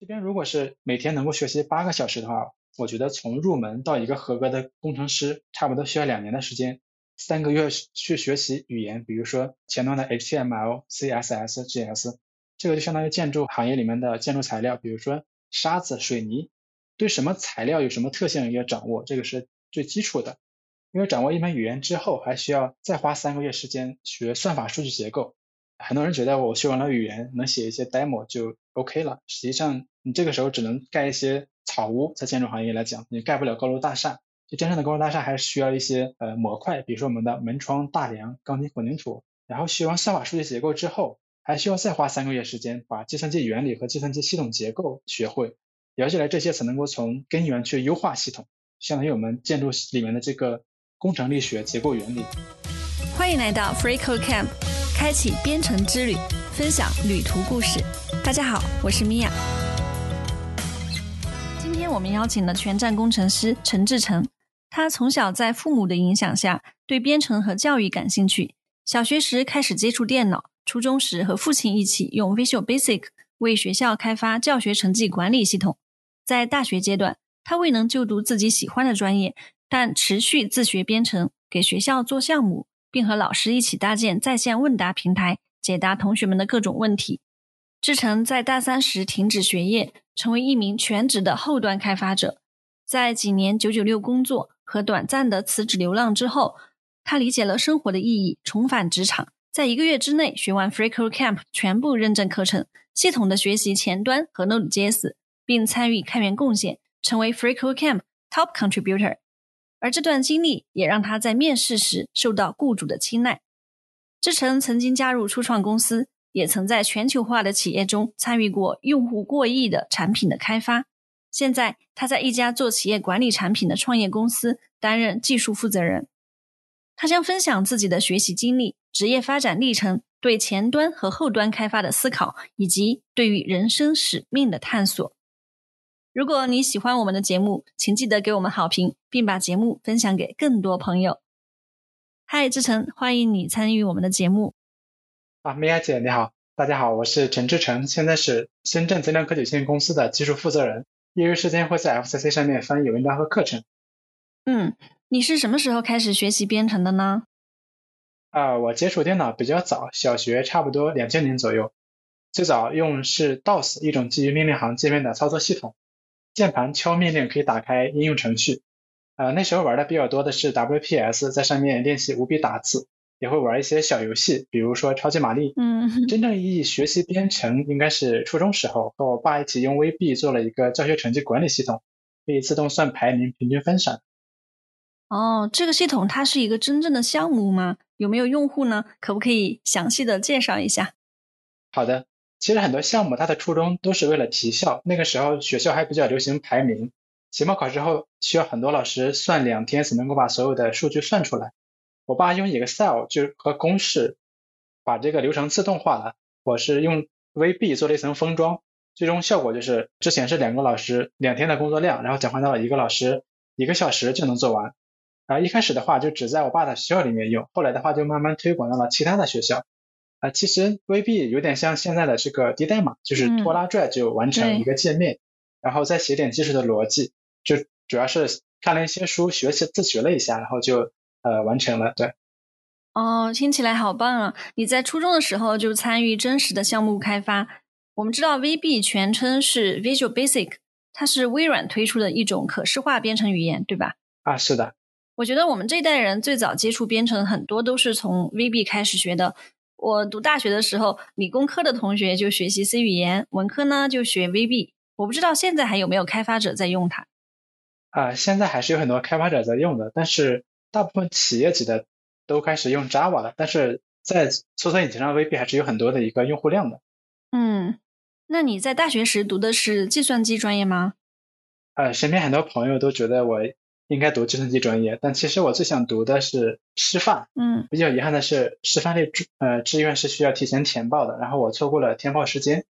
这边如果是每天能够学习八个小时的话，我觉得从入门到一个合格的工程师，差不多需要两年的时间。三个月去学习语言，比如说前端的 HTML、CSS、JS，这个就相当于建筑行业里面的建筑材料，比如说沙子、水泥，对什么材料有什么特性要掌握，这个是最基础的。因为掌握一门语言之后，还需要再花三个月时间学算法、数据结构。很多人觉得我学完了语言，能写一些 demo 就 OK 了，实际上你这个时候只能盖一些草屋，在建筑行业来讲，你盖不了高楼大厦。就真正的高楼大厦还是需要一些呃模块，比如说我们的门窗、大梁、钢筋混凝土。然后学完算法数据结构之后，还需要再花三个月时间把计算机原理和计算机系统结构学会，了解了这些才能够从根源去优化系统，相当于我们建筑里面的这个工程力学结构原理。欢迎来到 FreeCode Camp，开启编程之旅，分享旅途故事。大家好，我是米娅。今天我们邀请了全站工程师陈志成。他从小在父母的影响下，对编程和教育感兴趣。小学时开始接触电脑，初中时和父亲一起用 Visual Basic 为学校开发教学成绩管理系统。在大学阶段，他未能就读自己喜欢的专业，但持续自学编程，给学校做项目，并和老师一起搭建在线问答平台，解答同学们的各种问题。志成在大三时停止学业，成为一名全职的后端开发者。在几年九九六工作。和短暂的辞职流浪之后，他理解了生活的意义，重返职场，在一个月之内学完 FreeCodeCamp 全部认证课程，系统的学习前端和 Node.js，并参与开源贡献，成为 FreeCodeCamp Top Contributor。而这段经历也让他在面试时受到雇主的青睐。志成曾经加入初创公司，也曾在全球化的企业中参与过用户过亿的产品的开发。现在他在一家做企业管理产品的创业公司担任技术负责人。他将分享自己的学习经历、职业发展历程、对前端和后端开发的思考，以及对于人生使命的探索。如果你喜欢我们的节目，请记得给我们好评，并把节目分享给更多朋友。嗨，志成，欢迎你参与我们的节目。啊，米娅姐你好，大家好，我是陈志成，现在是深圳增量科技有限公司的技术负责人。业余时间会在 FCC 上面翻译文章和课程。嗯，你是什么时候开始学习编程的呢？啊，我接触电脑比较早，小学差不多两千年左右。最早用是 DOS 一种基于命令行界面的操作系统，键盘敲命令可以打开应用程序。呃，那时候玩的比较多的是 WPS，在上面练习五笔打字。也会玩一些小游戏，比如说超级玛丽。嗯，真正意义学习编程应该是初中时候，和我爸一起用 VB 做了一个教学成绩管理系统，可以自动算排名、平均分散。哦，这个系统它是一个真正的项目吗？有没有用户呢？可不可以详细的介绍一下？好的，其实很多项目它的初衷都是为了提效。那个时候学校还比较流行排名，期末考试后需要很多老师算两天才能够把所有的数据算出来。我爸用 Excel 就和公式把这个流程自动化了，我是用 VB 做了一层封装，最终效果就是之前是两个老师两天的工作量，然后转换到了一个老师一个小时就能做完。啊，一开始的话就只在我爸的学校里面用，后来的话就慢慢推广到了其他的学校。啊，其实 VB 有点像现在的这个低代码，就是拖拉拽就完成一个界面，然后再写点技术的逻辑，就主要是看了一些书，学习自学了一下，然后就。呃，完成了，对。哦，听起来好棒啊！你在初中的时候就参与真实的项目开发。我们知道 VB 全称是 Visual Basic，它是微软推出的一种可视化编程语言，对吧？啊，是的。我觉得我们这一代人最早接触编程，很多都是从 VB 开始学的。我读大学的时候，理工科的同学就学习 C 语言，文科呢就学 VB。我不知道现在还有没有开发者在用它。啊，现在还是有很多开发者在用的，但是。大部分企业级的都开始用 Java 了，但是在搜索引擎上 VB 还是有很多的一个用户量的。嗯，那你在大学时读的是计算机专业吗？呃，身边很多朋友都觉得我应该读计算机专业，但其实我最想读的是师范。嗯，比较遗憾的是，师范类志呃志愿是需要提前填报的，然后我错过了填报时间。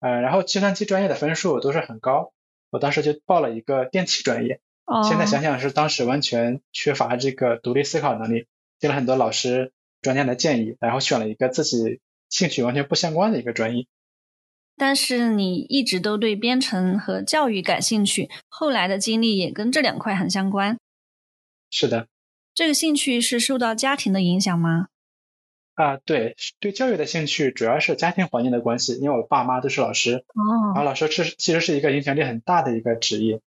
呃，然后计算机专业的分数都是很高，我当时就报了一个电气专业。现在想想是当时完全缺乏这个独立思考能力，听了很多老师专家的建议，然后选了一个自己兴趣完全不相关的一个专业。但是你一直都对编程和教育感兴趣，后来的经历也跟这两块很相关。是的，这个兴趣是受到家庭的影响吗？啊，对，对教育的兴趣主要是家庭环境的关系，因为我爸妈都是老师，哦，然后老师是其实是一个影响力很大的一个职业。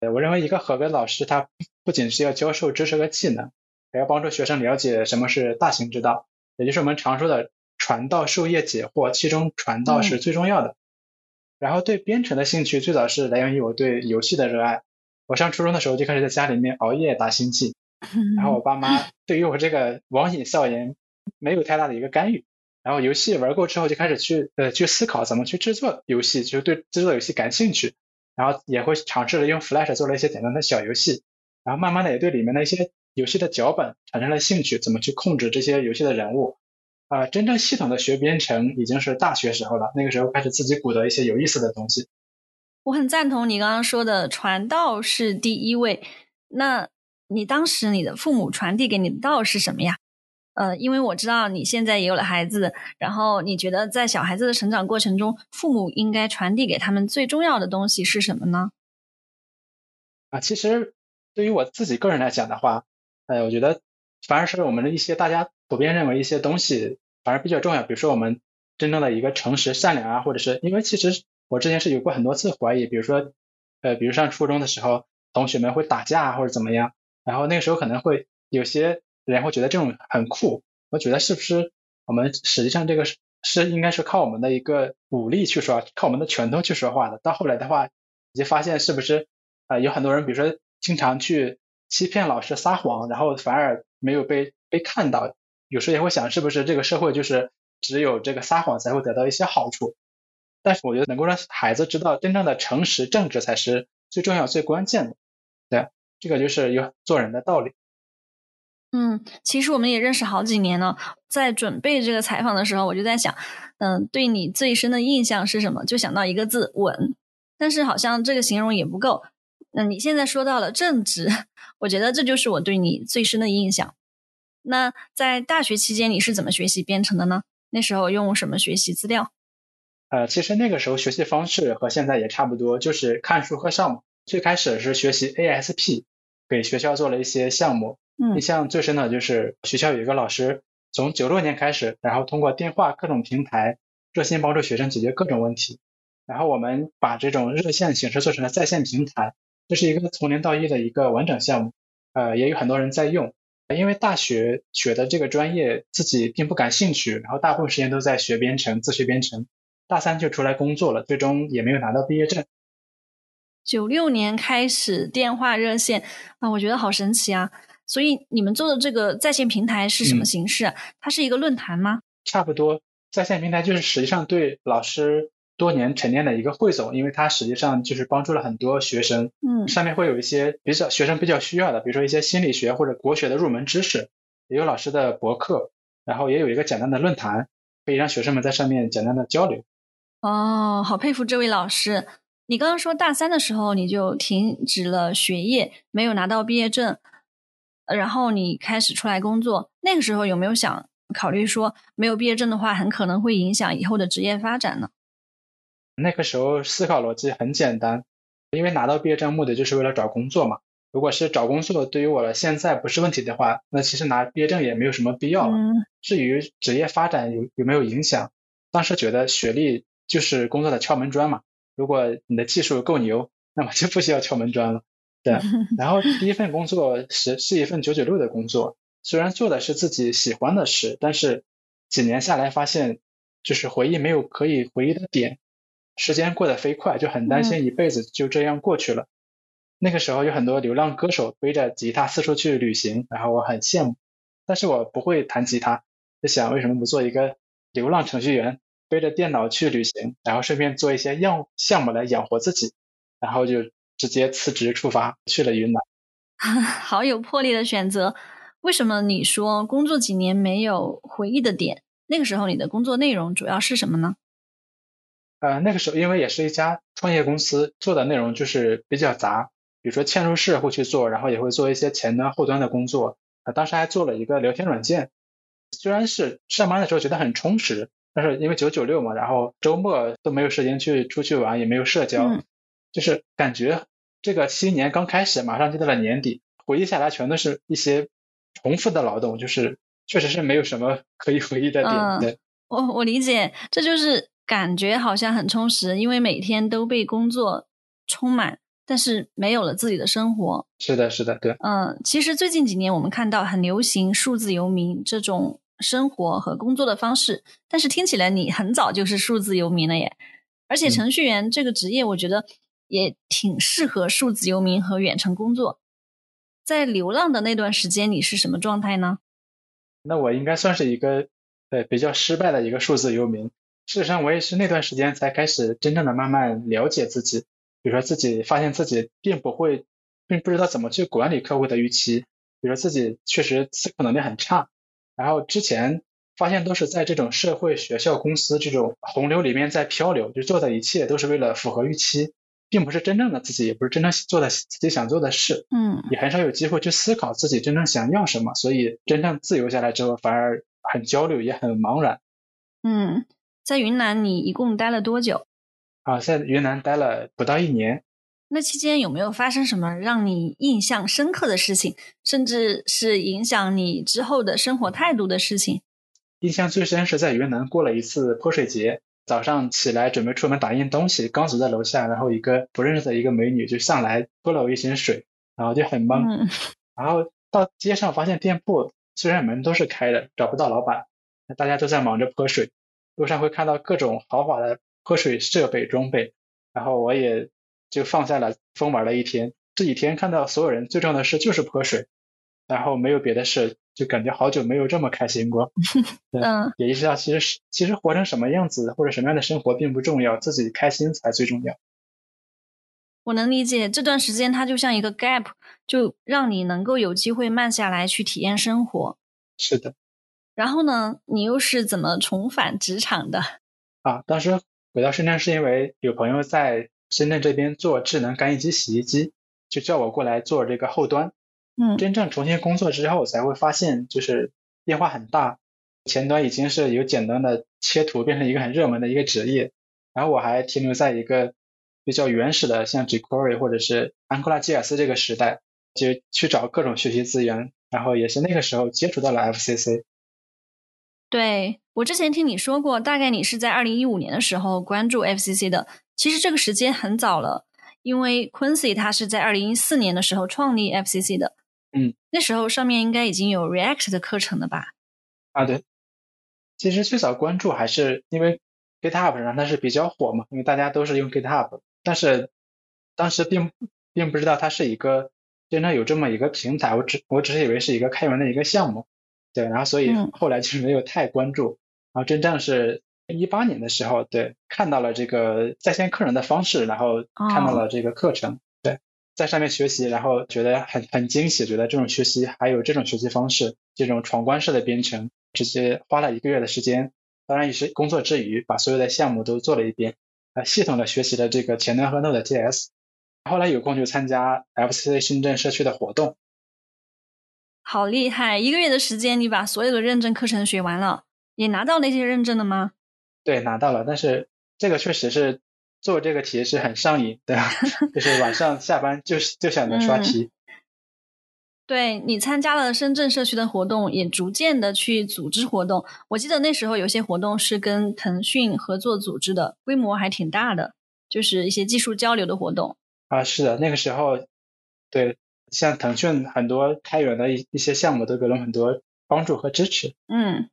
呃，我认为一个合格的老师，他不仅是要教授知识和技能，还要帮助学生了解什么是大行之道，也就是我们常说的传道授业解惑，其中传道是最重要的。然后对编程的兴趣最早是来源于我对游戏的热爱。我上初中的时候就开始在家里面熬夜打星际，然后我爸妈对于我这个网瘾少年。没有太大的一个干预，然后游戏玩够之后就开始去呃去思考怎么去制作游戏，就对制作游戏感兴趣，然后也会尝试着用 Flash 做了一些简单的小游戏，然后慢慢的也对里面的一些游戏的脚本产生了兴趣，怎么去控制这些游戏的人物，啊，真正系统的学编程已经是大学时候了，那个时候开始自己鼓捣一些有意思的东西。我很赞同你刚刚说的传道是第一位，那你当时你的父母传递给你的道是什么呀？呃，因为我知道你现在也有了孩子，然后你觉得在小孩子的成长过程中，父母应该传递给他们最重要的东西是什么呢？啊，其实对于我自己个人来讲的话，呃，我觉得反而是我们的一些大家普遍认为一些东西反而比较重要，比如说我们真正的一个诚实善良啊，或者是因为其实我之前是有过很多次怀疑，比如说呃，比如上初中的时候，同学们会打架或者怎么样，然后那个时候可能会有些。人会觉得这种很酷，我觉得是不是我们实际上这个是应该是靠我们的一个武力去说，靠我们的拳头去说话的。到后来的话，你就发现是不是啊有很多人，比如说经常去欺骗老师、撒谎，然后反而没有被被看到。有时候也会想，是不是这个社会就是只有这个撒谎才会得到一些好处？但是我觉得能够让孩子知道真正的诚实、正直才是最重要、最关键的。对，这个就是有做人的道理。嗯，其实我们也认识好几年了。在准备这个采访的时候，我就在想，嗯，对你最深的印象是什么？就想到一个字“稳”，但是好像这个形容也不够。那你现在说到了正直，我觉得这就是我对你最深的印象。那在大学期间，你是怎么学习编程的呢？那时候用什么学习资料？呃，其实那个时候学习方式和现在也差不多，就是看书和上网。最开始是学习 ASP，给学校做了一些项目。嗯印象最深的就是学校有一个老师，从九六年开始，然后通过电话各种平台热心帮助学生解决各种问题。然后我们把这种热线形式做成了在线平台，这是一个从零到一的一个完整项目。呃，也有很多人在用。因为大学学的这个专业自己并不感兴趣，然后大部分时间都在学编程，自学编程。大三就出来工作了，最终也没有拿到毕业证。九六年开始电话热线啊，我觉得好神奇啊。所以你们做的这个在线平台是什么形式？它是一个论坛吗？差不多，在线平台就是实际上对老师多年沉淀的一个汇总，因为它实际上就是帮助了很多学生。嗯，上面会有一些比较学生比较需要的，比如说一些心理学或者国学的入门知识，也有老师的博客，然后也有一个简单的论坛，可以让学生们在上面简单的交流。哦，好佩服这位老师！你刚刚说大三的时候你就停止了学业，没有拿到毕业证。然后你开始出来工作，那个时候有没有想考虑说，没有毕业证的话，很可能会影响以后的职业发展呢？那个时候思考逻辑很简单，因为拿到毕业证目的就是为了找工作嘛。如果是找工作对于我了现在不是问题的话，那其实拿毕业证也没有什么必要了。至于职业发展有有没有影响，当时觉得学历就是工作的敲门砖嘛。如果你的技术够牛，那么就不需要敲门砖了。对，然后第一份工作是是一份九九六的工作，虽然做的是自己喜欢的事，但是几年下来发现，就是回忆没有可以回忆的点，时间过得飞快，就很担心一辈子就这样过去了。那个时候有很多流浪歌手背着吉他四处去旅行，然后我很羡慕，但是我不会弹吉他，就想为什么不做一个流浪程序员，背着电脑去旅行，然后顺便做一些样项目来养活自己，然后就。直接辞职出发去了云南，好有魄力的选择。为什么你说工作几年没有回忆的点？那个时候你的工作内容主要是什么呢？呃，那个时候因为也是一家创业公司，做的内容就是比较杂，比如说嵌入式会去做，然后也会做一些前端后端的工作。啊，当时还做了一个聊天软件。虽然是上班的时候觉得很充实，但是因为九九六嘛，然后周末都没有时间去出去玩，也没有社交，嗯就是感觉这个新年刚开始，马上就到了年底，回忆下来全都是一些重复的劳动，就是确实是没有什么可以回忆的点。嗯对，我我理解，这就是感觉好像很充实，因为每天都被工作充满，但是没有了自己的生活。是的，是的，对，嗯，其实最近几年我们看到很流行数字游民这种生活和工作的方式，但是听起来你很早就是数字游民了耶。而且嗯程序员这个职业，我觉得也挺适合数字游民和远程工作。在流浪的那段时间，你是什么状态呢？那我应该算是一个对比较失败的一个数字游民。事实上，我也是那段时间才开始真正的慢慢了解自己，比如说自己发现自己并不会，并不知道怎么去管理客户的预期，比如说自己确实思考能力很差，然后之前发现都是在这种社会、学校、公司这种洪流里面在漂流，就做的一切都是为了符合预期，并不是真正的自己，也不是真正做的自己想做的事。嗯也很少有机会去思考自己真正想要什么，所以真正自由下来之后，反而很焦虑，也很茫然。嗯，在云南你一共待了多久？啊，在云南待了不到一年，那期间有没有发生什么让你印象深刻的事情，甚至是影响你之后的生活态度的事情？印象最深是在云南过了一次泼水节。早上起来准备出门打印东西，刚走在楼下，然后一个不认识的一个美女就上来泼了我一身水，然后就很懵。嗯 然后到街上发现店铺虽然门都是开的，找不到老板，大家都在忙着泼水。路上会看到各种豪华的泼水设备装备，然后我也就放下了疯玩了一天。这几天看到所有人最重要的事就是泼水，然后没有别的事，就感觉好久没有这么开心过。对嗯也意识到其实其实活成什么样子或者什么样的生活并不重要，自己开心才最重要。我能理解这段时间它就像一个 gap，就让你能够有机会慢下来去体验生活。是的。然后呢，你又是怎么重返职场的？啊，当时回到深圳是因为有朋友在深圳这边做智能干衣机、洗衣机，就叫我过来做这个后端。嗯真正重新工作之后，才会发现就是变化很大。前端已经是由简单的切图变成一个很热门的一个职业，然后我还停留在一个比较原始的像 jQuery 或者是 Angular JS 这个时代，就去找各种学习资源，然后也是那个时候接触到了 FCC。对我之前听你说过，大概你是在二零一五年的时候关注 FCC 的。其实这个时间很早了，因为 Quincy 他是在二零一四年的时候创立 FCC 的。嗯，那时候上面应该已经有 React 的课程了吧？啊，对，其实最早关注还是因为 GitHub 上它是比较火嘛，因为大家都是用 GitHub，但是当时并并不知道它是一个真正有这么一个平台，我只我只是以为是一个开源的一个项目，对，然后所以嗯。后来就是没有太关注，然后真正是一八年的时候，对，看到了这个在线课程的方式，然后看到了这个课程，对，在上面学习，然后觉得很很惊喜，觉得这种学习还有这种学习方式，这种闯关式的编程，直接花了一个月的时间，当然也是工作之余把所有的项目都做了一遍，呃，系统的学习了这个前端和 Node.js，后来有空就参加 FCC 深圳社区的活动，好厉害！一个月的时间，你把所有的认证课程学完了，也拿到那些认证了吗？对，拿到了，但是这个确实是做这个题是很上瘾，对吧？就是晚上下班就是就想着刷题。对你参加了深圳社区的活动，也逐渐的去组织活动。我记得那时候有些活动是跟腾讯合作组织的，规模还挺大的，就是一些技术交流的活动。啊，是的，那个时候，对，像腾讯很多开源的一一些项目都给了很多帮助和支持。嗯，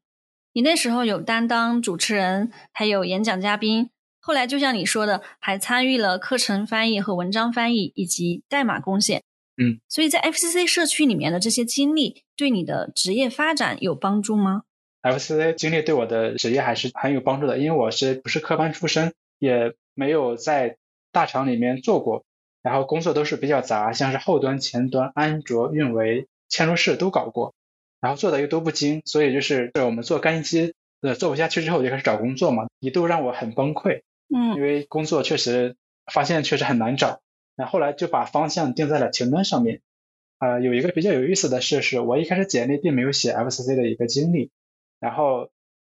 你那时候有担当主持人，还有演讲嘉宾。后来就像你说的，还参与了课程翻译和文章翻译，以及代码贡献。嗯，所以在 FCC 社区里面的这些经历，对你的职业发展有帮助吗？FCC 经历对我的职业还是很有帮助的，因为我是不是科班出身，也没有在大厂里面做过，然后工作都是比较杂，像是后端、前端、安卓、运维、嵌入式都搞过，然后做的又都不精，所以就是我们做干衣机，呃，做不下去之后就开始找工作嘛，一度让我很崩溃，嗯因为工作确实发现确实很难找，那后来就把方向定在了前端上面。呃，有一个比较有意思的事是，我一开始简历并没有写 FCC 的一个经历，然后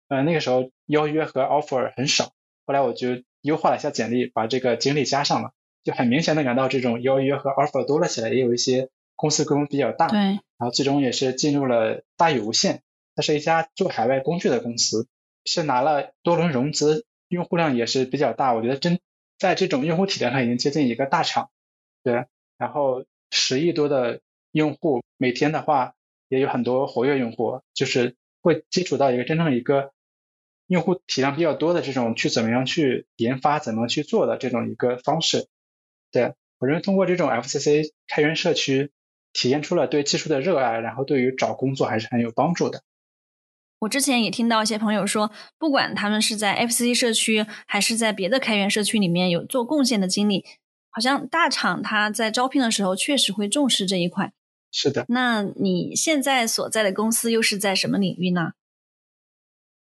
呃，那个时候邀约和 offer 很少，后来我就优化了一下简历，把这个经历加上了，就很明显的感到这种邀约和 offer 多了起来，也有一些公司规模比较大，对，然后最终也是进入了大宇无线，它是一家做海外工具的公司，是拿了多轮融资，用户量也是比较大，我觉得真在这种用户体量上已经接近一个大厂，对，然后十亿多的用户，每天的话也有很多活跃用户，就是会接触到一个真正一个用户体量比较多的这种去怎么样去研发，怎么去做的这种一个方式。对我认为通过这种 FCC 开源社区，体现出了对技术的热爱，然后对于找工作还是很有帮助的。我之前也听到一些朋友说，不管他们是在 FCC 社区还是在别的开源社区里面有做贡献的经历，好像大厂他在招聘的时候确实会重视这一块。是的。那你现在所在的公司又是在什么领域呢？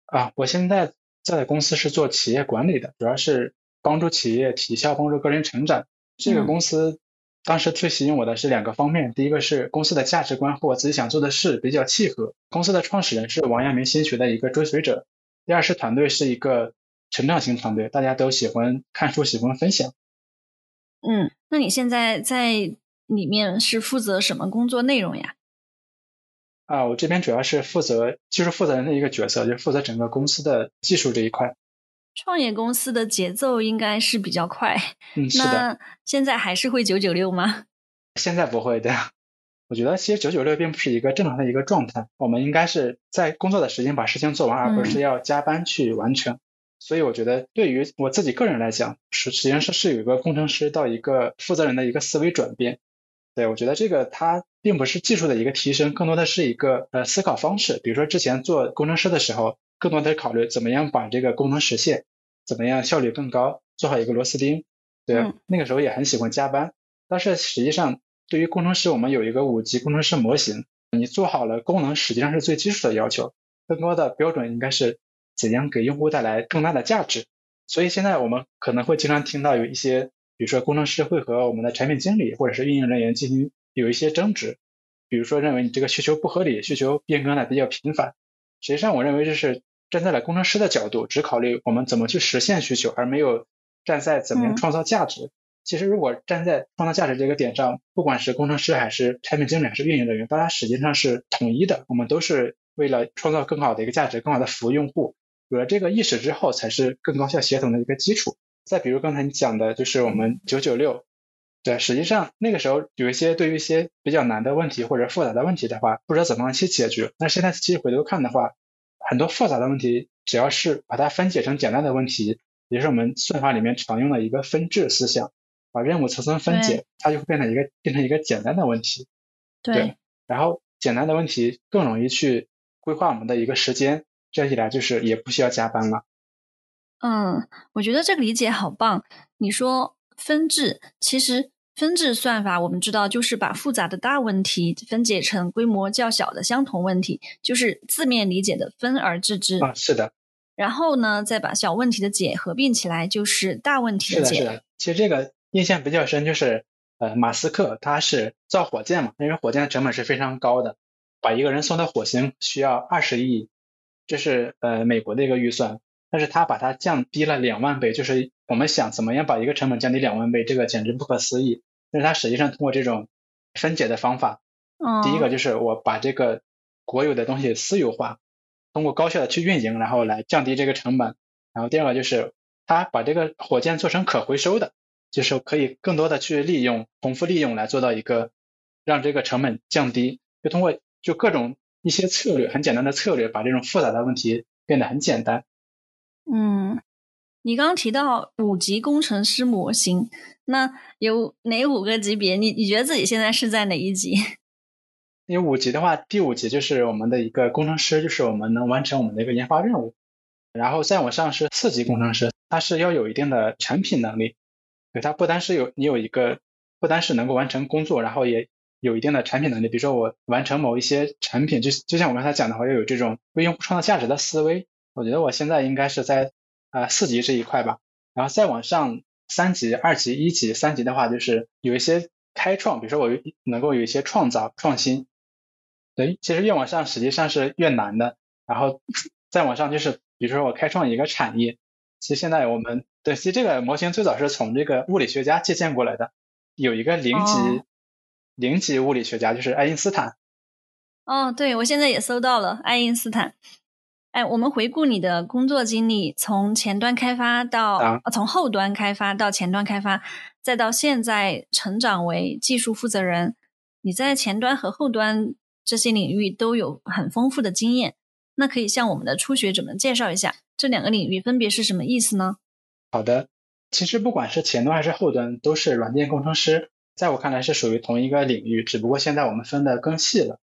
啊，我现在在的公司是做企业管理的，主要是帮助企业提效，帮助个人成长。这个公司。当时最吸引我的是两个方面，第一个是公司的价值观和我自己想做的事比较契合，公司的创始人是王阳明心学的一个追随者；第二是团队是一个成长型团队，大家都喜欢看书，喜欢分享。嗯，那你现在在里面是负责什么工作内容呀？啊，我这边主要是负责技术负责人的一个角色，就负责整个公司的技术这一块。创业公司的节奏应该是比较快，嗯，是的。现在还是会九九六吗？现在不会的。我觉得其实九九六并不是一个正常的一个状态，我们应该是在工作的时间把事情做完，而不是要加班去完成。所以我觉得对于我自己个人来讲，实实际上是是有一个工程师到一个负责人的一个思维转变。对我觉得这个它并不是技术的一个提升，更多的是一个呃思考方式。比如说之前做工程师的时候。更多的考虑怎么样把这个功能实现，怎么样效率更高，做好一个螺丝钉。对，那个时候也很喜欢加班，但是实际上对于工程师，我们有一个五级工程师模型，你做好了功能，实际上是最基础的要求。更多的标准应该是怎样给用户带来更大的价值。所以现在我们可能会经常听到有一些，比如说工程师会和我们的产品经理或者是运营人员进行有一些争执，比如说认为你这个需求不合理，需求变更的比较频繁。实际上我认为这是。站在了工程师的角度，只考虑我们怎么去实现需求，而没有站在怎么样创造价值。其实，如果站在创造价值这个点上，不管是工程师还是产品经理还是运营人员，大家实际上是统一的。我们都是为了创造更好的一个价值，更好的服务用户。有了这个意识之后，才是更高效协同的一个基础。再比如刚才你讲的，就是我们九九六，对，实际上那个时候有一些对于一些比较难的问题或者复杂的问题的话，不知道怎么样去解决。那现在其实回头看的话，很多复杂的问题，只要是把它分解成简单的问题，也是我们算法里面常用的一个分治思想，把任务层层分解，它就会变成一个变成一个简单的问题。对。然后简单的问题更容易去规划我们的一个时间，这样一来就是也不需要加班了。嗯，我觉得这个理解好棒。你说分治，其实。分治算法，我们知道就是把复杂的大问题分解成规模较小的相同问题，就是字面理解的分而治之。啊，是的。然后呢，再把小问题的解合并起来，就是大问题的解。是的，是的。其实这个印象比较深，就是呃，马斯克他是造火箭嘛，因为火箭的成本是非常高的，把一个人送到火星需要二十亿，这是呃美国的一个预算，但是他把它降低了两万倍，就是我们想怎么样把一个成本降低两万倍，这个简直不可思议。但是它实际上通过这种分解的方法，第一个就是我把这个国有的东西私有化，通过高效的去运营，然后来降低这个成本。然后第二个就是它把这个火箭做成可回收的，就是可以更多的去利用、重复利用来做到一个让这个成本降低。就通过就各种一些策略，很简单的策略，把这种复杂的问题变得很简单。嗯。你刚刚提到五级工程师模型，那有哪五个级别？你你觉得自己现在是在哪一级？有五级的话，第五级就是我们的一个工程师，就是我们能完成我们的一个研发任务。然后再往上是四级工程师，他是要有一定的产品能力，对他不单是有你有一个，不单是能够完成工作，然后也有一定的产品能力。比如说我完成某一些产品，就就像我刚才讲的话，要有这种为用户创造价值的思维。我觉得我现在应该是在。啊，四级这一块吧，然后再往上三级、二级、一级、三级的话，就是有一些开创，比如说我能够有一些创造、创新。对，其实越往上实际上是越难的，然后再往上就是比如说我开创一个产业，其实现在我们对，其实这个模型最早是从这个物理学家借鉴过来的，有一个零级零级物理学家就是爱因斯坦。哦，对，我现在也搜到了爱因斯坦。哎，我们回顾你的工作经历，从前端开发到从后端开发到前端开发，再到现在成长为技术负责人，你在前端和后端这些领域都有很丰富的经验。那可以向我们的初学者们介绍一下这两个领域分别是什么意思呢？好的，其实不管是前端还是后端，都是软件工程师，在我看来是属于同一个领域，只不过现在我们分的更细了。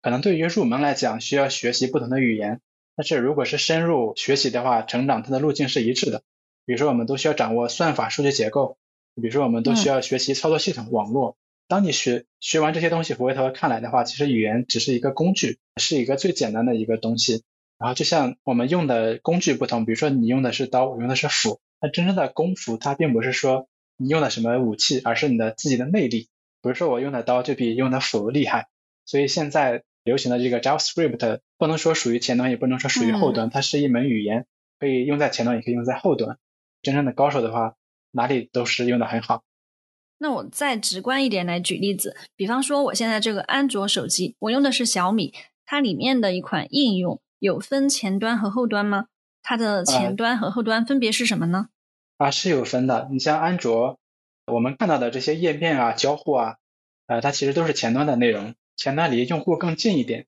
可能对于入门来讲，需要学习不同的语言。但是如果是深入学习的话，成长它的路径是一致的。比如说，我们都需要掌握算法、数据结构；比如说，我们都需要学习操作系统、网络。当你学学完这些东西，回头看来的话，其实语言只是一个工具，是一个最简单的一个东西。然后就像我们用的工具不同，比如说你用的是刀，我用的是斧，那真正的功夫它并不是说你用的什么武器，而是你的自己的内力。比如说我用的刀就比用的斧厉害，所以现在。流行的这个 JavaScript 不能说属于前端，也不能说属于后端，它是一门语言，可以用在前端，也可以用在后端。真正的高手的话，哪里都是用的很好。那我再直观一点来举例子，比方说我现在这个安卓手机，我用的是小米，它里面的一款应用有分前端和后端吗？它的前端和后端分别是什么呢？啊，是有分的。你像安卓，我们看到的这些页面啊、交互啊，呃，它其实都是前端的内容。前端离用户更近一点，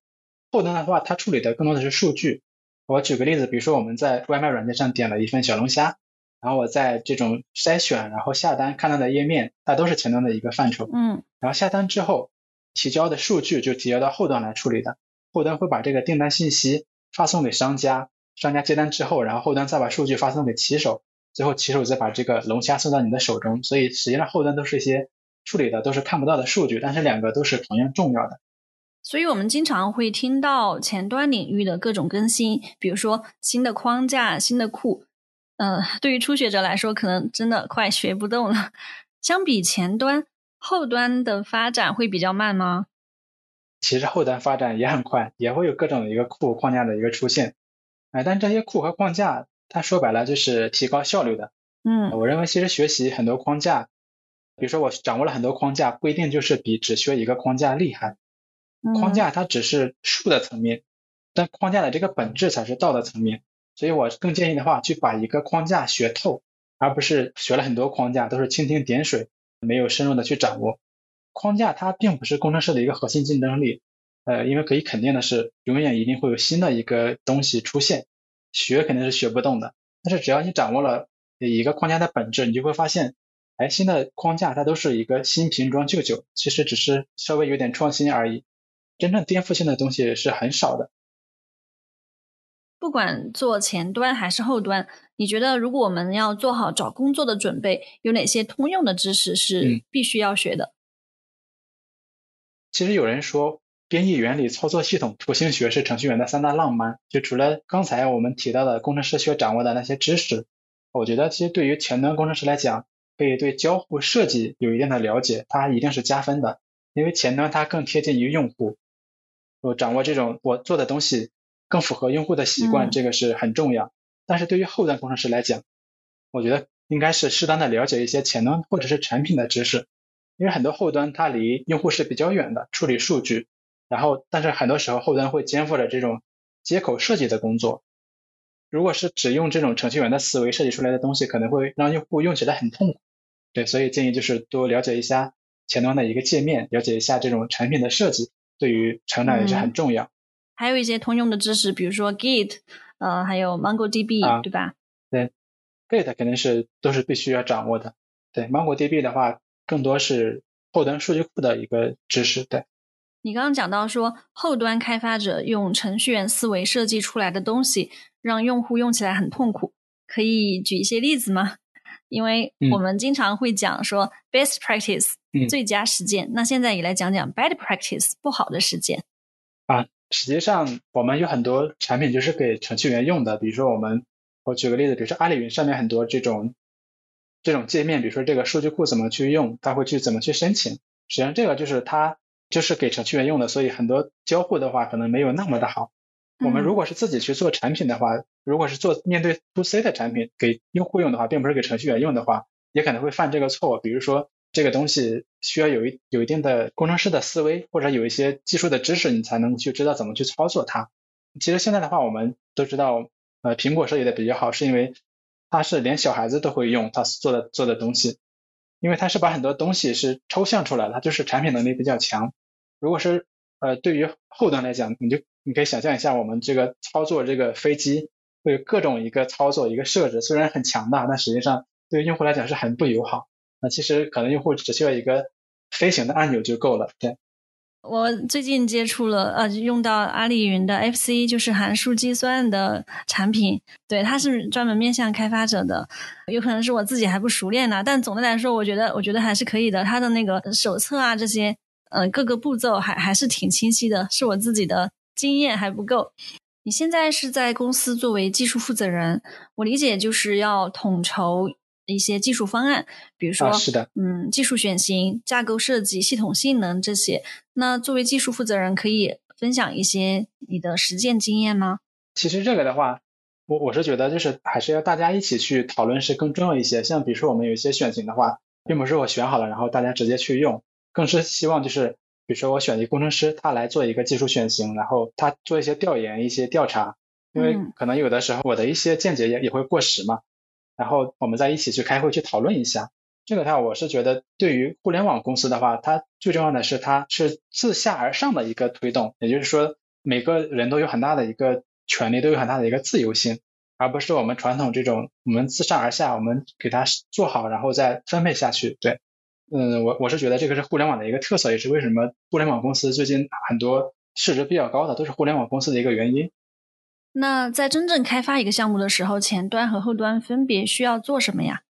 后端的话，它处理的更多的是数据。我举个例子，比如说我们在外卖软件上点了一份小龙虾，然后我在这种筛选然后下单看到的页面，它都是前端的一个范畴。嗯，然后下单之后提交的数据就提交到后端来处理的，后端会把这个订单信息发送给商家，商家接单之后，然后后端再把数据发送给骑手，最后骑手再把这个龙虾送到你的手中。所以实际上后端都是一些。处理的都是看不到的数据，但是两个都是同样重要的。所以，我们经常会听到前端领域的各种更新，比如说新的框架、新的库。嗯，对于初学者来说，可能真的快学不动了。相比前端，后端的发展会比较慢吗？其实后端发展也很快，也会有各种一个库框架的一个出现。哎，但这些库和框架，它说白了就是提高效率的。嗯，我认为其实学习很多框架。比如说我掌握了很多框架，不一定就是比只学一个框架厉害。框架它只是术的层面，但框架的这个本质才是道的层面。所以我更建议的话，去把一个框架学透，而不是学了很多框架都是蜻蜓点水，没有深入的去掌握。框架它并不是工程师的一个核心竞争力，呃，因为可以肯定的是，永远一定会有新的一个东西出现，学肯定是学不动的。但是只要你掌握了一个框架的本质，你就会发现。哎，新的框架它都是一个新瓶装旧酒，其实只是稍微有点创新而已，真正颠覆性的东西是很少的。不管做前端还是后端，你觉得如果我们要做好找工作的准备，有哪些通用的知识是必须要学的？其实有人说，编译原理、操作系统、图形学是程序员的三大浪漫。就除了刚才我们提到的工程师需要掌握的那些知识，我觉得其实对于前端工程师来讲，可以对交互设计有一定的了解，它一定是加分的，因为前端它更贴近于用户，我掌握这种我做的东西更符合用户的习惯，这个是很重要。但是对于后端工程师来讲，我觉得应该是适当的了解一些前端或者是产品的知识，因为很多后端它离用户是比较远的，处理数据，然后但是很多时候后端会肩负着这种接口设计的工作。如果是只用这种程序员的思维设计出来的东西，可能会让用户用起来很痛苦。对，所以建议就是多了解一下前端的一个界面，了解一下这种产品的设计，对于成长也是很重要。还有一些通用的知识，比如说 Git，呃，还有 MongoDB，对吧？对，Git 肯定是都是必须要掌握的。对，MongoDB 的话，更多是后端数据库的一个知识。对。你刚刚讲到说，后端开发者用程序员思维设计出来的东西，让用户用起来很痛苦，可以举一些例子吗？因为我们经常会讲说 best practice 最佳实践，那现在也来讲讲 bad practice 不好的实践。啊，实际上我们有很多产品就是给程序员用的，比如说我们，我举个例子，比如说阿里云上面很多这种这种界面，比如说这个数据库怎么去用，它会去怎么去申请，实际上这个就是它。就是给程序员用的，所以很多交互的话可能没有那么的好。我们如果是自己去做产品的话，如果是做面对 to C 的产品给用户用的话，并不是给程序员用的话，也可能会犯这个错误。比如说这个东西需要有一有一定的工程师的思维，或者有一些技术的知识，你才能去知道怎么去操作它。其实现在的话，我们都知道，呃，苹果设计的比较好，是因为它是连小孩子都会用它做的做的东西，因为它是把很多东西是抽象出来它就是产品能力比较强。如果是呃对于后端来讲，你就你可以想象一下，我们这个操作这个飞机，会有各种一个操作一个设置，虽然很强大，但实际上对用户来讲是很不友好。那其实可能用户只需要一个飞行的按钮就够了。对，我最近接触了呃，用到阿里云的 FC，就是函数计算的产品。对，它是专门面向开发者的，有可能是我自己还不熟练呢。但总的来说，我觉得我觉得还是可以的。它的那个手册啊这些，嗯，各个步骤还还是挺清晰的，是我自己的。经验还不够。你现在是在公司作为技术负责人，我理解就是要统筹一些技术方案，比如说，是的，嗯，技术选型、架构设计、系统性能这些。那作为技术负责人，可以分享一些你的实践经验吗？其实这个的话，我我是觉得就是还是要大家一起去讨论是更重要一些。像比如说我们有一些选型的话，并不是我选好了然后大家直接去用，更是希望就是。比如说我选一个工程师，他来做一个技术选型，然后他做一些调研、一些调查，因为可能有的时候我的一些见解也也会过时嘛，然后我们再一起去开会去讨论一下。这个的话，我是觉得对于互联网公司的话，它最重要的是它是自下而上的一个推动，也就是说每个人都有很大的一个权利，都有很大的一个自由性，而不是我们传统这种我们自上而下，我们给它做好，然后再分配下去，对。嗯，我我是觉得这个是互联网的一个特色，也是为什么互联网公司最近很多市值比较高的都是互联网公司的一个原因。那在真正开发一个项目的时候，前端和后端分别需要做什么呀？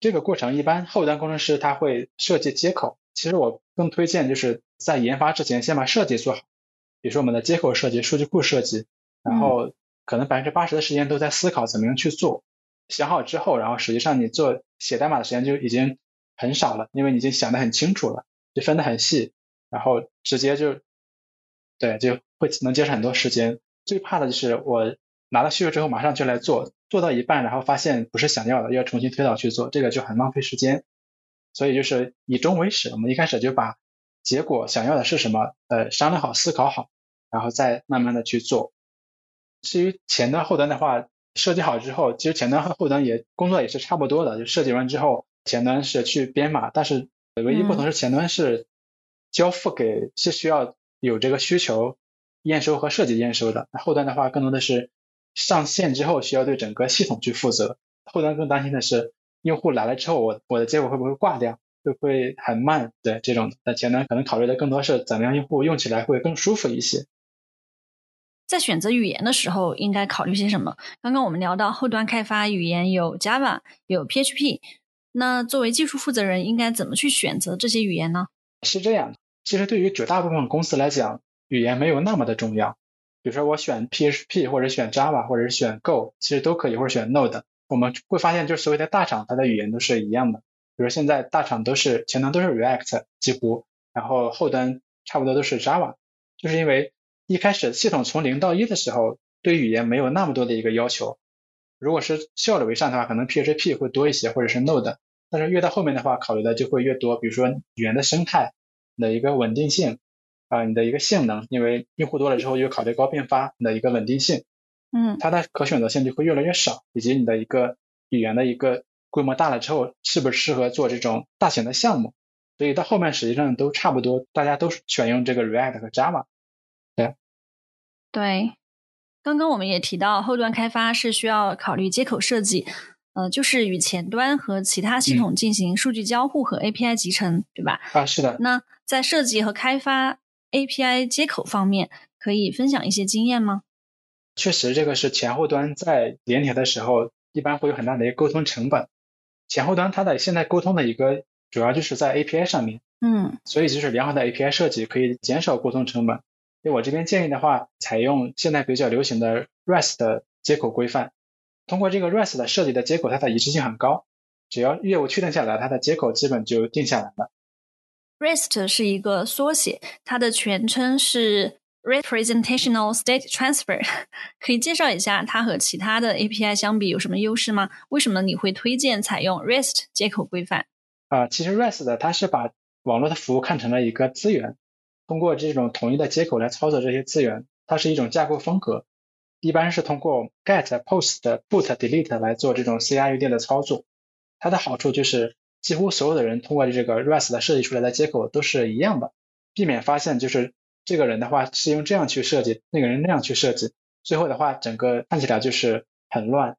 这个过程一般后端工程师他会设计接口，其实我更推荐就是在研发之前先把设计做好，比如说我们的接口设计、数据库设计，然后可能百分之八十的时间都在思考怎么样去做，想好之后，然后实际上你做写代码的时间就已经。很少了，因为你已经想得很清楚了，就分得很细，然后直接就，对，就会能节省很多时间。最怕的就是我拿到需求之后马上就来做，做到一半然后发现不是想要的，要重新推导去做，这个就很浪费时间。所以就是以终为始，我们一开始就把结果想要的是什么，呃，商量好、思考好，然后再慢慢的去做。至于前端后端的话，设计好之后，其实前端和后端也工作也是差不多的，就设计完之后。前端是去编码，但是唯一不同是前端是交付给是需要有这个需求验收和设计验收的，后端的话更多的是上线之后需要对整个系统去负责。后端更担心的是用户来了之后，我我的结果会不会挂掉，会不会很慢？对这种，那前端可能考虑的更多是怎么样用户用起来会更舒服一些。在选择语言的时候，应该考虑些什么？刚刚我们聊到后端开发语言有 Java，有 PHP。那作为技术负责人，应该怎么去选择这些语言呢？是这样的，其实对于绝大部分公司来讲，语言没有那么的重要。比如说我选 PHP 或者选 Java 或者是选 Go，其实都可以，或者选 Node。我们会发现，就是所谓的大厂，它的语言都是一样的。比如现在大厂都是前端都是 React 几乎，然后后端差不多都是 Java，就是因为一开始系统从零到一的时候，对语言没有那么多的一个要求。如果是效率为上的话，可能 PHP 会多一些，或者是 Node。但是越到后面的话，考虑的就会越多，比如说语言的生态的一个稳定性啊，你的一个性能，因为用户多了之后，又考虑高并发的一个稳定性，嗯，它的可选择性就会越来越少，以及你的一个语言的一个规模大了之后，适不适合做这种大型的项目，所以到后面实际上都差不多，大家都是选用这个 React 和 Java，对，对，刚刚我们也提到后端开发是需要考虑接口设计。呃，就是与前端和其他系统进行数据交互和 API 集成，对吧？啊，是的。那在设计和开发 API 接口方面，可以分享一些经验吗？确实，这个是前后端在连调的时候，一般会有很大的一个沟通成本。前后端它的现在沟通的一个主要就是在 API 上面，嗯，所以就是良好的 API 设计可以减少沟通成本。所以我这边建议的话，采用现在比较流行的 REST 接口规范。通过这个 REST 的设计的接口，它的一致性很高，只要业务确定下来，它的接口基本就定下来了。REST 是一个缩写，它的全称是 Representational State Transfer，可以介绍一下它和其他的 API 相比有什么优势吗？为什么你会推荐采用 REST 接口规范？啊，其实 REST 它是把网络的服务看成了一个资源，通过这种统一的接口来操作这些资源，它是一种架构风格，一般是通过 GET、POST、BOOT、DELETE 来做这种 CRUD 的操作。它的好处就是几乎所有的人通过这个 REST 设计出来的接口都是一样的，避免发现就是这个人的话是用这样去设计，那个人那样去设计，最后的话整个看起来就是很乱。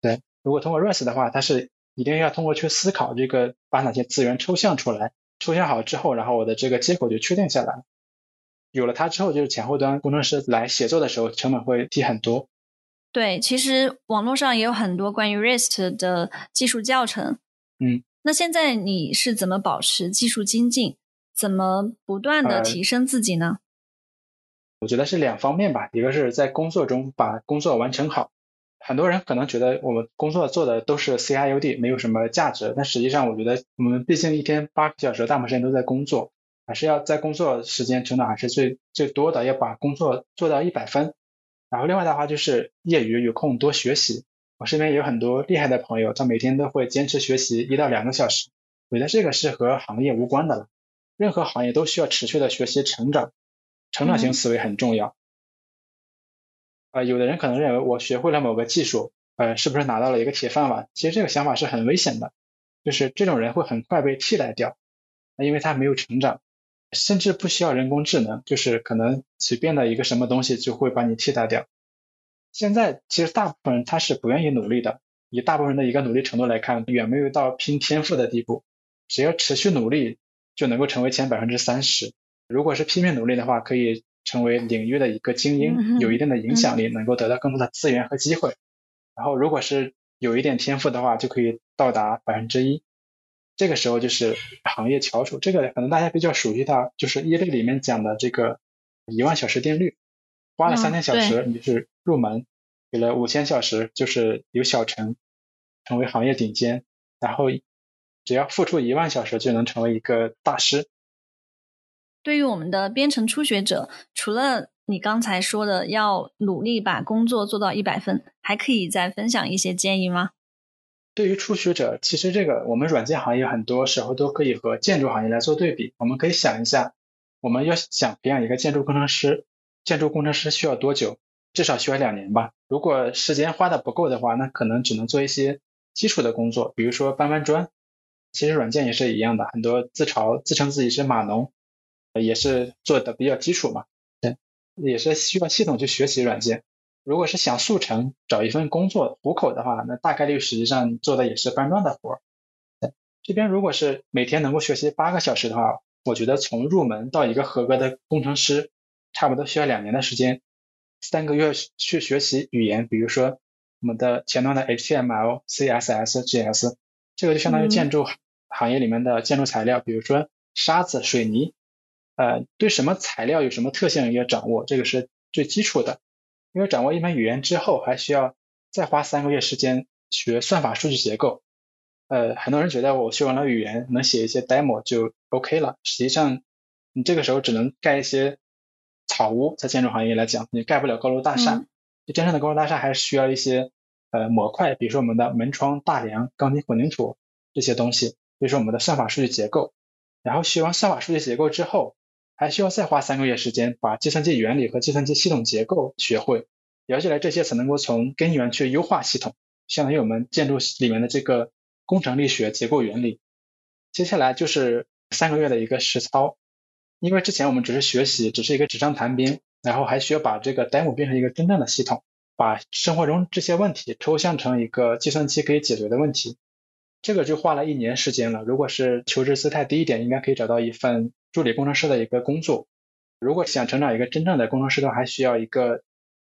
对，如果通过 REST 的话，它是一定要通过去思考这个把哪些资源抽象出来，抽象好之后，然后我的这个接口就确定下来。有了它之后，就是前后端工程师来协作的时候成本会低很多。对，其实网络上也有很多关于 REST 的技术教程。嗯，那现在你是怎么保持技术精进？怎么不断的提升自己呢？我觉得是两方面吧，一个是在工作中把工作完成好。很多人可能觉得我们工作做的都是 C I U D，没有什么价值。但实际上，我觉得我们毕竟一天八个小时，大部分时间都在工作，还是要在工作时间成长还是最最多的，要把工作做到一百分。然后另外的话就是业余有空多学习。我身边有很多厉害的朋友，他每天都会坚持学习一到两个小时。我觉得这个是和行业无关的了，任何行业都需要持续的学习成长，成长型思维很重要。呃，有的人可能认为我学会了某个技术，呃，是不是拿到了一个铁饭碗？其实这个想法是很危险的，就是这种人会很快被替代掉，因为他没有成长，甚至不需要人工智能，就是可能随便的一个什么东西就会把你替代掉。现在其实大部分人他是不愿意努力的，以大部分人的一个努力程度来看，远没有到拼天赋的地步。只要持续努力，就能够成为前百分之三十。如果是拼命努力的话，可以。成为领域的一个精英，有一定的影响力，能够得到更多的资源和机会。然后，如果是有一点天赋的话，就可以到达百分之一。这个时候就是行业翘楚。这个可能大家比较熟悉的，就是一类里面讲的这个一万小时定律。花了三千小时，你是入门；给了五千小时，就是有小成，成为行业顶尖。然后，只要付出一万小时，就能成为一个大师。对于我们的编程初学者，除了你刚才说的要努力把工作做到一百分，还可以再分享一些建议吗？对于初学者，其实这个我们软件行业很多时候都可以和建筑行业来做对比。我们可以想一下，我们要想培养一个建筑工程师，建筑工程师需要多久？至少需要两年吧。如果时间花的不够的话，那可能只能做一些基础的工作，比如说搬搬砖。其实软件也是一样的，很多自嘲自称自己是码农。也是做的比较基础嘛，对，也是需要系统去学习软件。如果是想速成找一份工作糊口的话，那大概率实际上做的也是搬砖的活儿。这边如果是每天能够学习八个小时的话，我觉得从入门到一个合格的工程师，差不多需要两年的时间。三个月去学习语言，比如说我们的前端的 HTML、CSS、GS，这个就相当于建筑行业里面的建筑材料，比如说沙子、水泥。呃，对什么材料有什么特性要掌握，这个是最基础的。因为掌握一门语言之后，还需要再花三个月时间学算法数据结构。呃，很多人觉得我学完了语言，能写一些 demo 就 OK 了。实际上，你这个时候只能盖一些草屋，在建筑行业来讲，你盖不了高楼大厦。就真正的高楼大厦还是需要一些呃模块，比如说我们的门窗、大梁、钢筋混凝土这些东西，比如说我们的算法数据结构。然后学完算法数据结构之后，还需要再花三个月时间把计算机原理和计算机系统结构学会，了解来这些才能够从根源去优化系统，相当于我们建筑里面的这个工程力学结构原理。接下来就是三个月的一个实操，因为之前我们只是学习，只是一个纸上谈兵，然后还需要把这个 demo 变成一个真正的系统，把生活中这些问题抽象成一个计算机可以解决的问题。这个就花了一年时间了。如果是求职姿态低一点，应该可以找到一份助理工程师的一个工作。如果想成长一个真正的工程师的话，还需要一个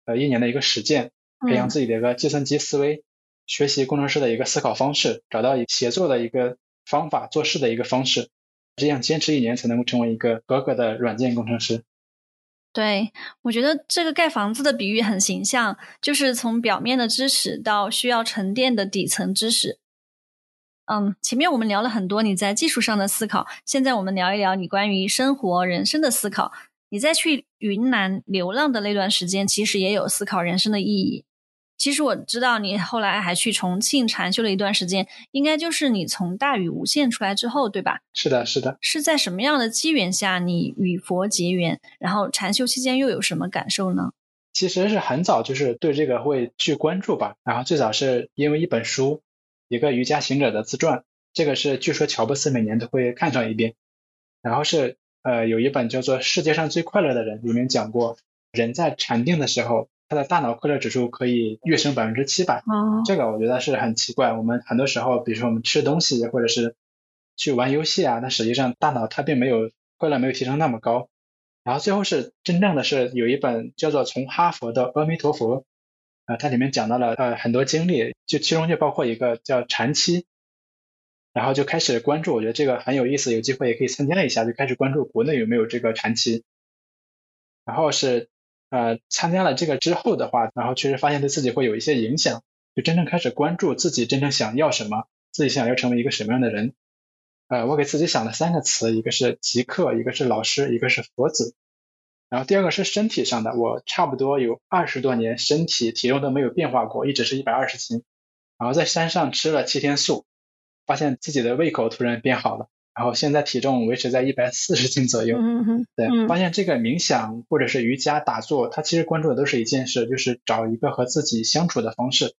呃一年的一个实践，培养自己的一个计算机思维，学习工程师的一个思考方式，找到协作的一个方法，做事的一个方式，这样坚持一年才能够成为一个合格的软件工程师。对，我觉得这个盖房子的比喻很形象，就是从表面的知识到需要沉淀的底层知识。嗯，前面我们聊了很多你在技术上的思考，现在我们聊一聊你关于生活、人生的思考。你在去云南流浪的那段时间，其实也有思考人生的意义。其实我知道你后来还去重庆禅修了一段时间，应该就是你从大禹无限出来之后，对吧？是的，是的。是在什么样的机缘下你与佛结缘？然后禅修期间又有什么感受呢？其实是很早就是对这个会去关注吧。然后最早是因为一本书，一个瑜伽行者的自传，这个是据说乔布斯每年都会看上一遍。然后是。呃，有一本叫做《世界上最快乐的人》，里面讲过，人在禅定的时候，他的大脑快乐指数可以跃升百分之七百。哦，这个我觉得是很奇怪。我们很多时候，比如说我们吃东西或者是去玩游戏啊，那实际上大脑它并没有快乐没有提升那么高。然后最后是真正的是有一本叫做《从哈佛的阿弥陀佛》，啊，它里面讲到了呃很多经历，就其中就包括一个叫禅期。然后就开始关注，我觉得这个很有意思，有机会也可以参加一下。就开始关注国内有没有这个禅期。然后是呃参加了这个之后的话，然后确实发现对自己会有一些影响，就真正开始关注自己真正想要什么，自己想要成为一个什么样的人。呃，我给自己想了三个词，一个是极客，一个是老师，一个是佛子。然后第二个是身体上的，我差不多有二十多年身体体重都没有变化过，一直是一百二十斤。然后在山上吃了七天素。发现自己的胃口突然变好了，然后现在体重维持在一百四十斤左右。嗯嗯对，发现这个冥想或者是瑜伽打坐，它其实关注的都是一件事，就是找一个和自己相处的方式，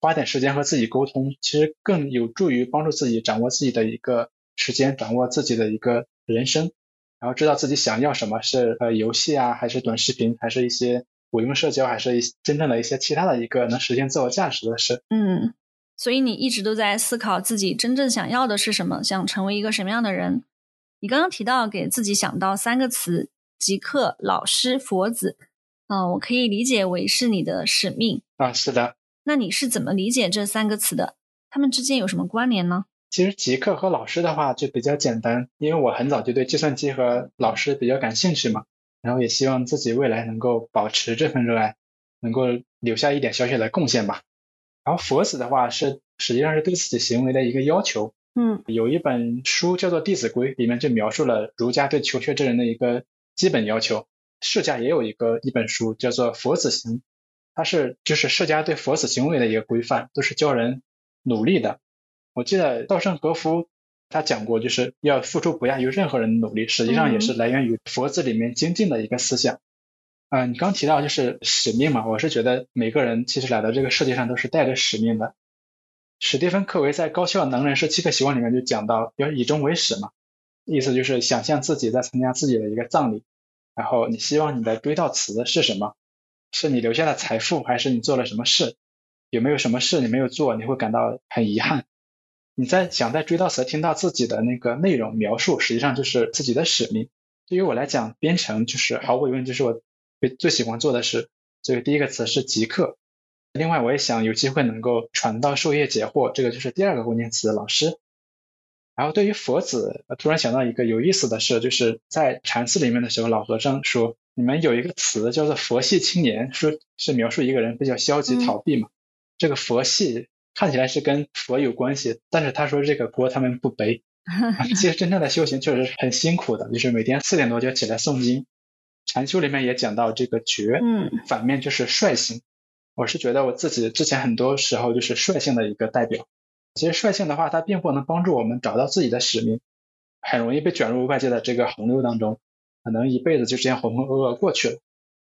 花点时间和自己沟通，其实更有助于帮助自己掌握自己的一个时间，掌握自己的一个人生，然后知道自己想要什么是呃游戏啊，还是短视频，还是一些我用社交，还是一真正的一些其他的一个能实现自我价值的事。嗯。所以你一直都在思考自己真正想要的是什么，想成为一个什么样的人。你刚刚提到给自己想到三个词：极客、老师、佛子。嗯，我可以理解为是你的使命啊。是的。那你是怎么理解这三个词的？他们之间有什么关联呢？其实极客和老师的话就比较简单，因为我很早就对计算机和老师比较感兴趣嘛，然后也希望自己未来能够保持这份热爱，能够留下一点小小的贡献吧。然后佛子的话是实际上是对自己行为的一个要求。嗯，有一本书叫做《弟子规》，里面就描述了儒家对求学之人的一个基本要求。释迦也有一个一本书叫做《佛子行》，它是就是释迦对佛子行为的一个规范，都是教人努力的。我记得稻盛和夫他讲过，就是要付出不亚于任何人的努力，实际上也是来源于佛子里面精进的一个思想。嗯，你刚提到就是使命嘛，我是觉得每个人其实来到这个世界上都是带着使命的。史蒂芬·科维在《高效能人士七个习惯》里面就讲到要以终为始嘛，意思就是想象自己在参加自己的一个葬礼，然后你希望你的追悼词是什么？是你留下的财富，还是你做了什么事？有没有什么事你没有做，你会感到很遗憾？你在想在追悼词听到自己的那个内容描述，实际上就是自己的使命。对于我来讲，编程就是毫无疑问就是我。最最喜欢做的事。所以第一个词是极客，另外我也想有机会能够传道授业解惑，这个就是第二个关键词老师。然后对于佛子，突然想到一个有意思的事，就是在禅寺里面的时候，老和尚说你们有一个词叫做佛系青年，说是描述一个人比较消极逃避嘛。这个佛系看起来是跟佛有关系，但是他说这个锅他们不背。其实真正的修行确实是很辛苦的，就是每天四点多就要起来诵经。禅修里面也讲到这个觉，嗯，反面就是率性。我是觉得我自己之前很多时候就是率性的一个代表。其实率性的话，它并不能帮助我们找到自己的使命，很容易被卷入外界的这个洪流当中，可能一辈子就这样浑浑噩噩过去了。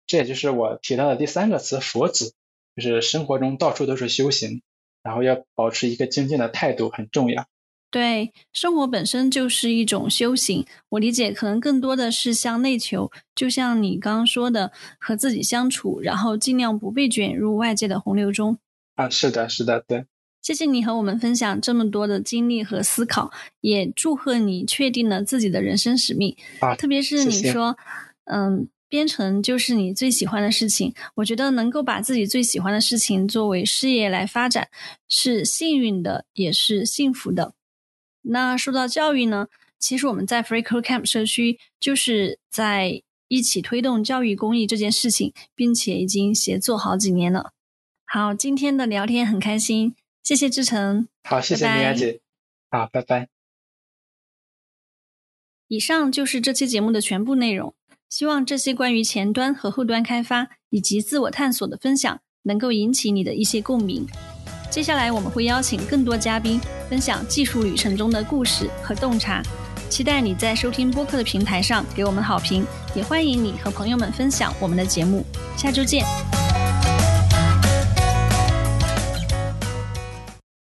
这也就是我提到的第三个词“佛子”，就是生活中到处都是修行，然后要保持一个精进的态度很重要。对，生活本身就是一种修行。我理解，可能更多的是向内求，就像你刚刚说的，和自己相处，然后尽量不被卷入外界的洪流中。啊，是的，是的，对。谢谢你和我们分享这么多的经历和思考，也祝贺你确定了自己的人生使命。啊，特别是你说，嗯，编程就是你最喜欢的事情。我觉得能够把自己最喜欢的事情作为事业来发展，是幸运的，也是幸福的。那说到教育呢，其实我们在 Freecode Camp 社区就是在一起推动教育公益这件事情，并且已经协作好几年了。好，今天的聊天很开心，谢谢志成。好，谢谢米娅姐。好，拜拜。以上就是这期节目的全部内容。希望这些关于前端和后端开发以及自我探索的分享，能够引起你的一些共鸣。接下来我们会邀请更多嘉宾分享技术旅程中的故事和洞察。期待你在收听播客的平台上给我们好评，也欢迎你和朋友们分享我们的节目。下周见。